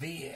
V.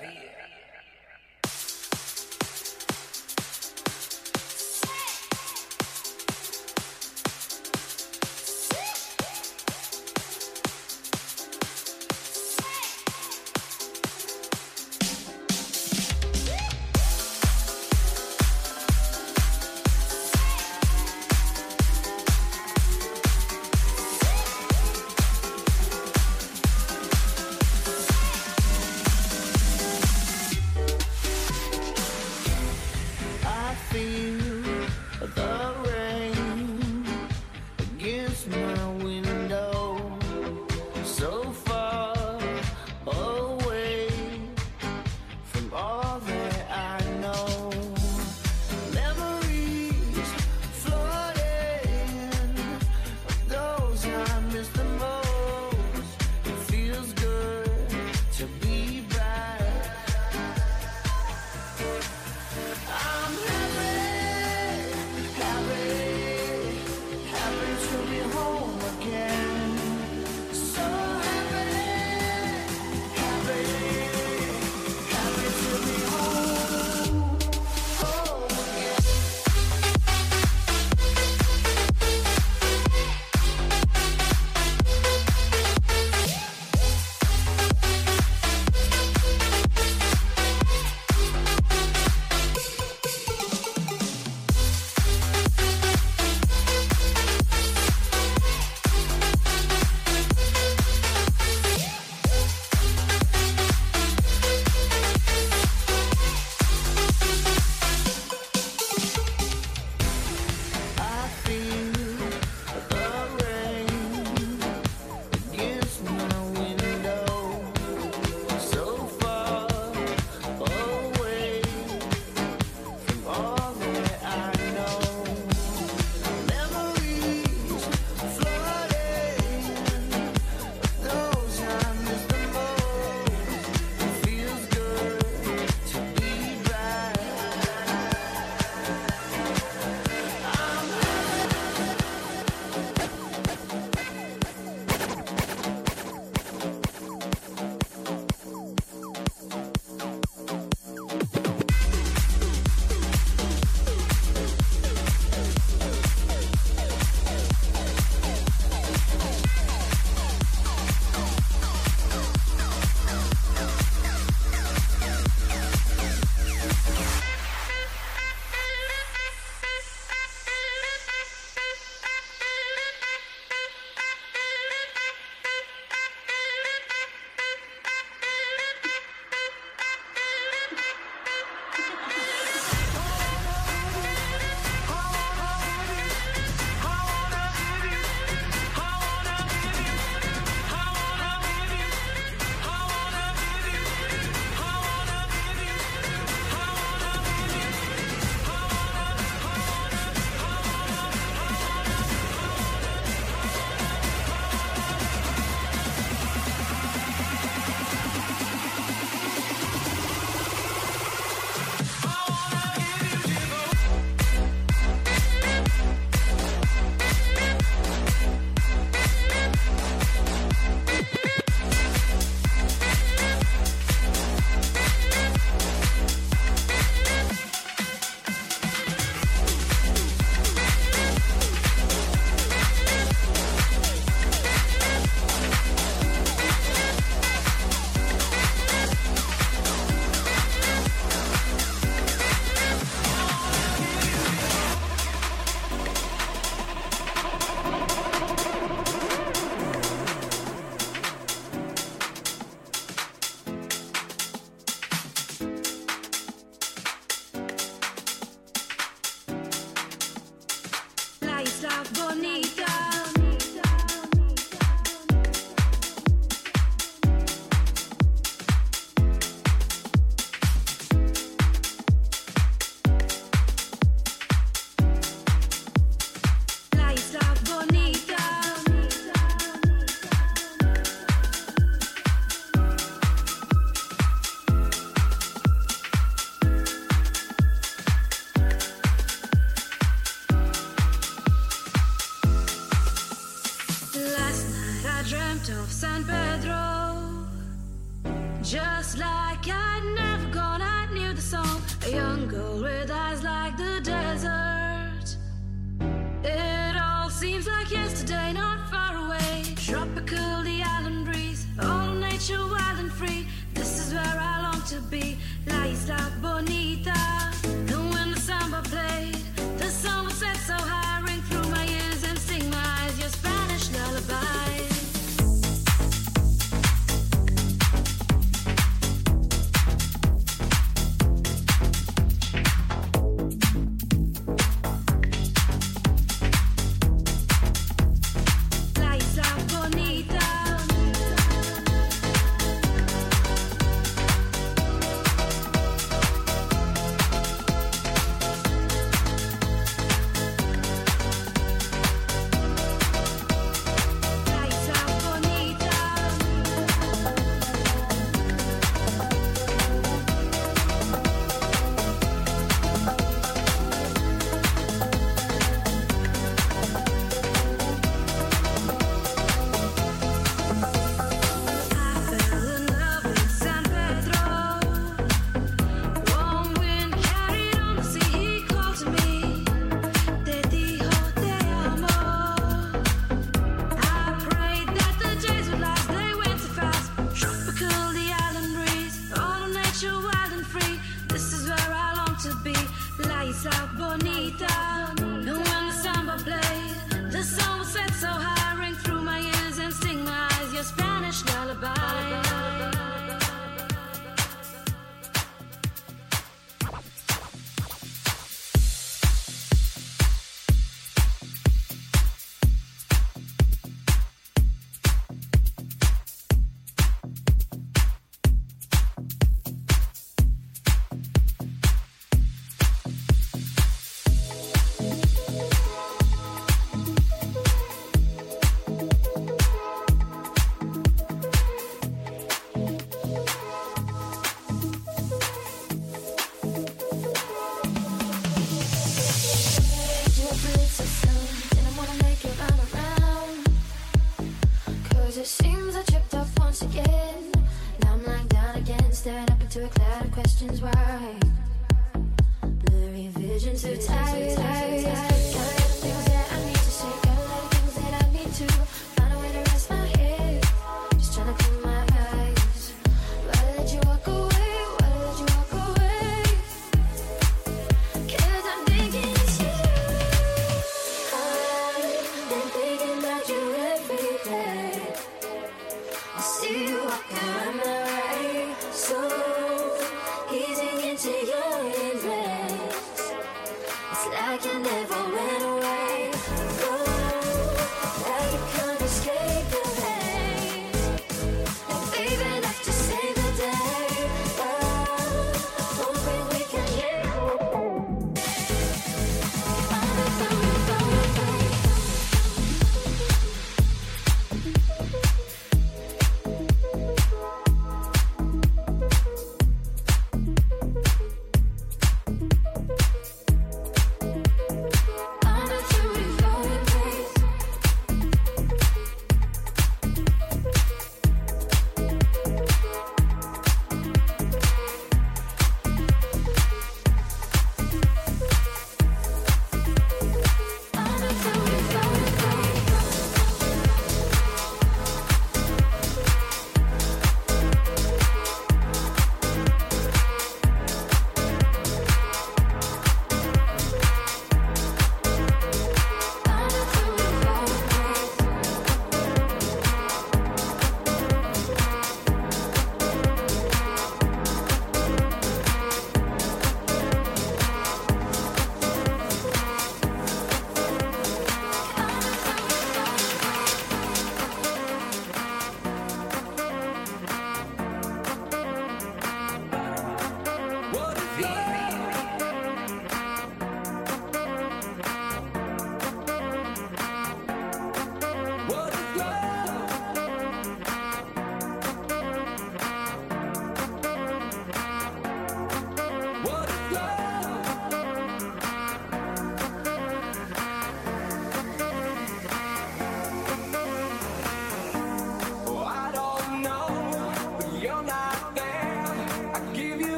It's can never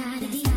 Night a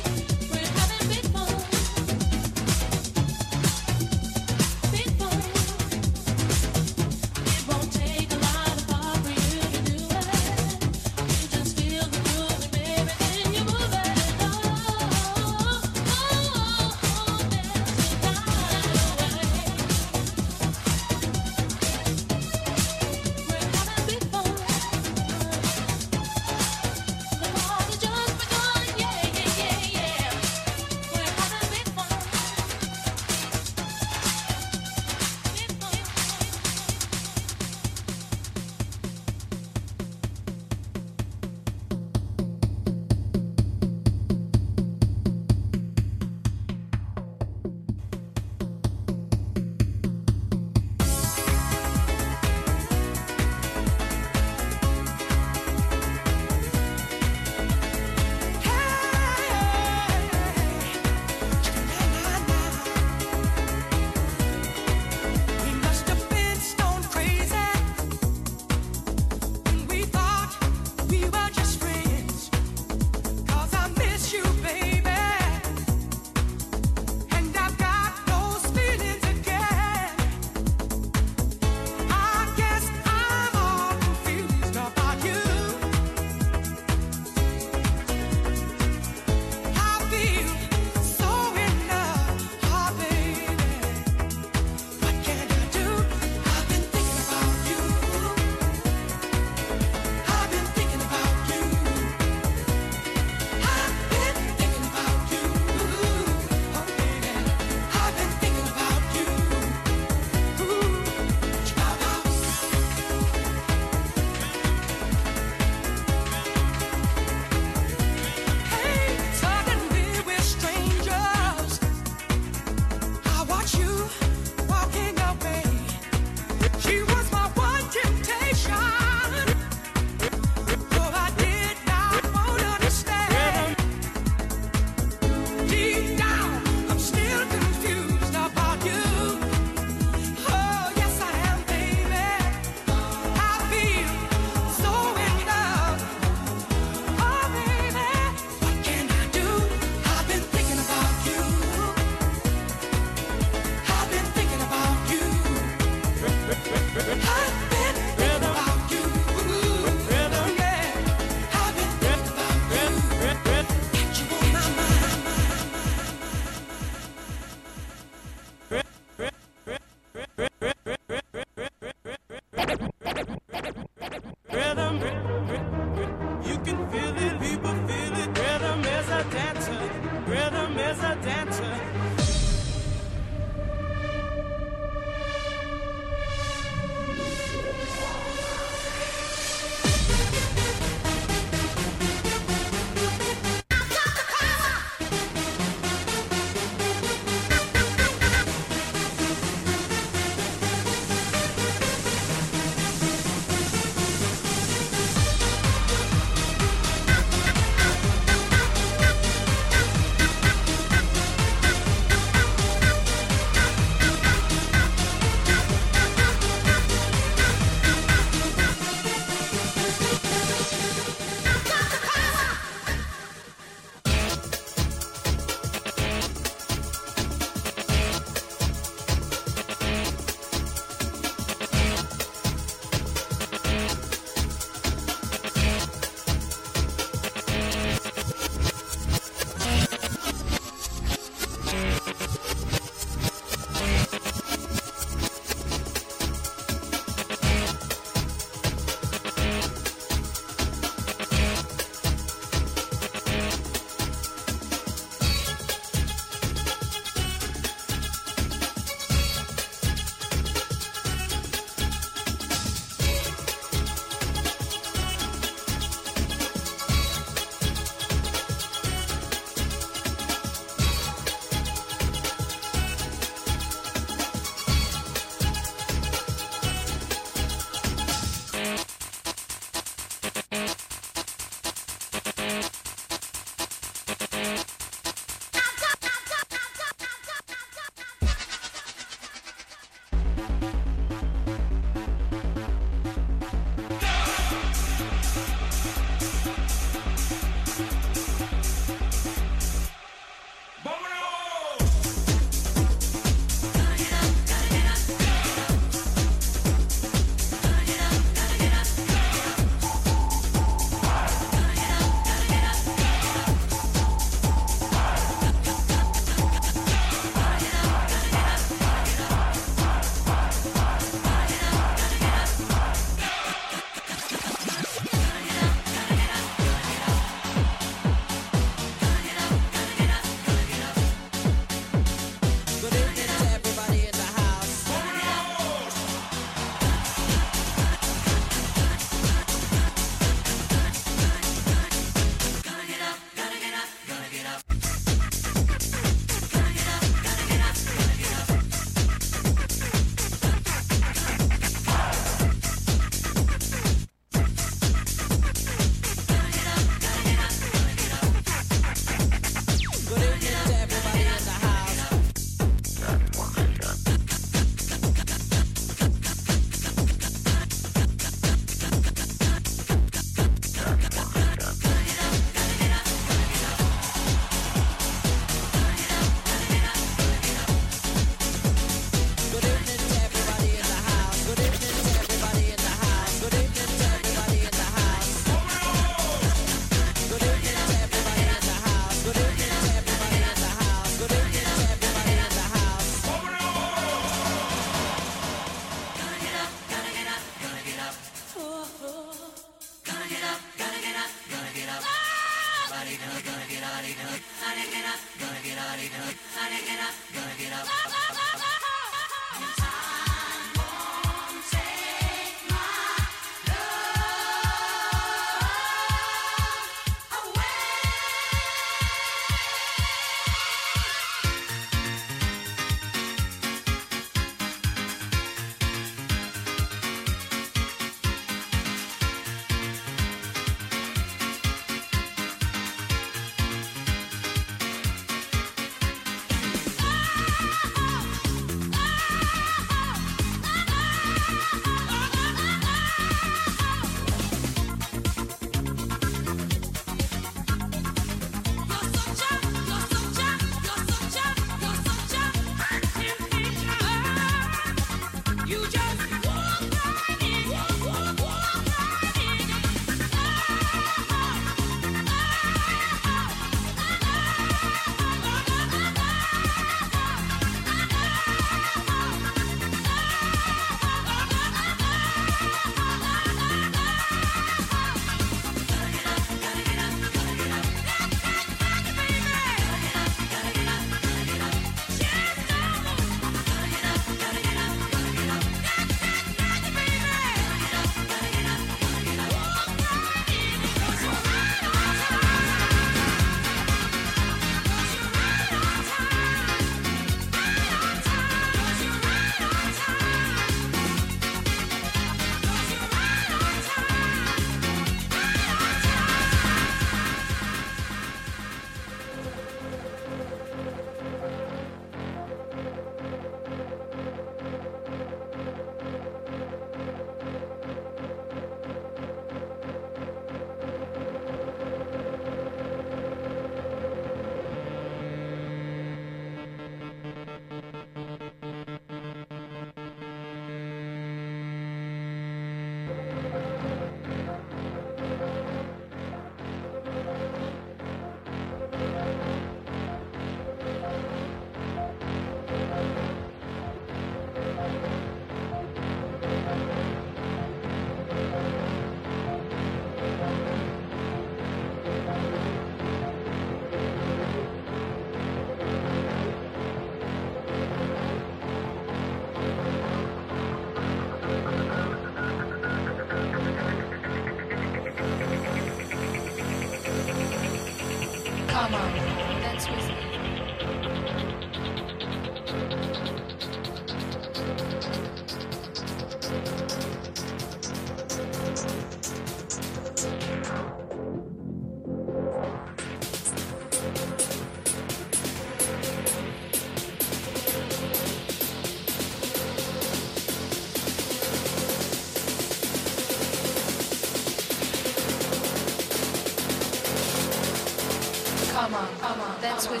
Check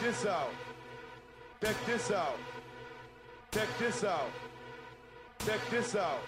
this out. Check this out. Check this out. Check this out.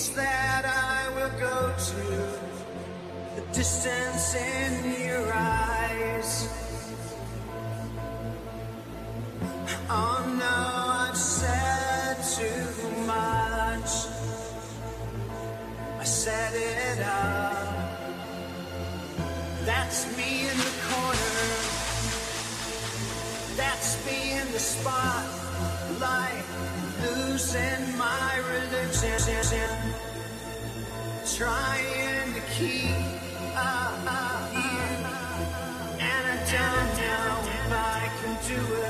beach that I will go to, the distance in your eyes. Oh no, I've said too much. I set it up. That's me in the corner. That's me in the spotlight, losing my Trying to keep up here, and I don't know if I can do it.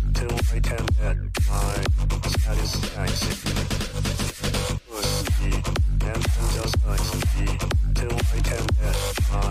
until I can get my satisfaction. Just till I can get my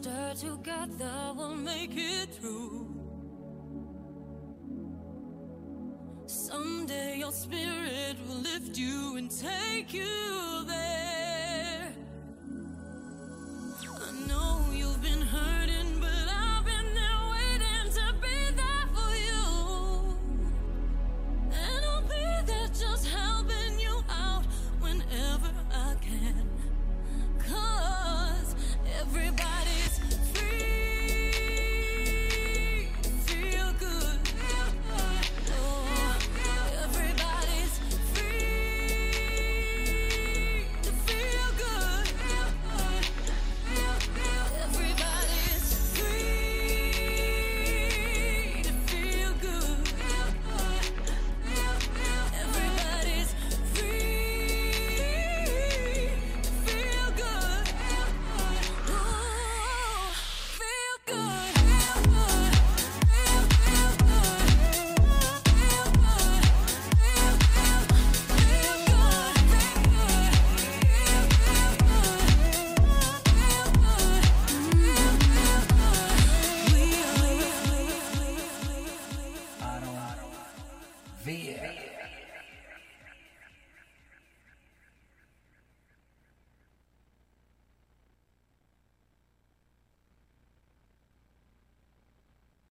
together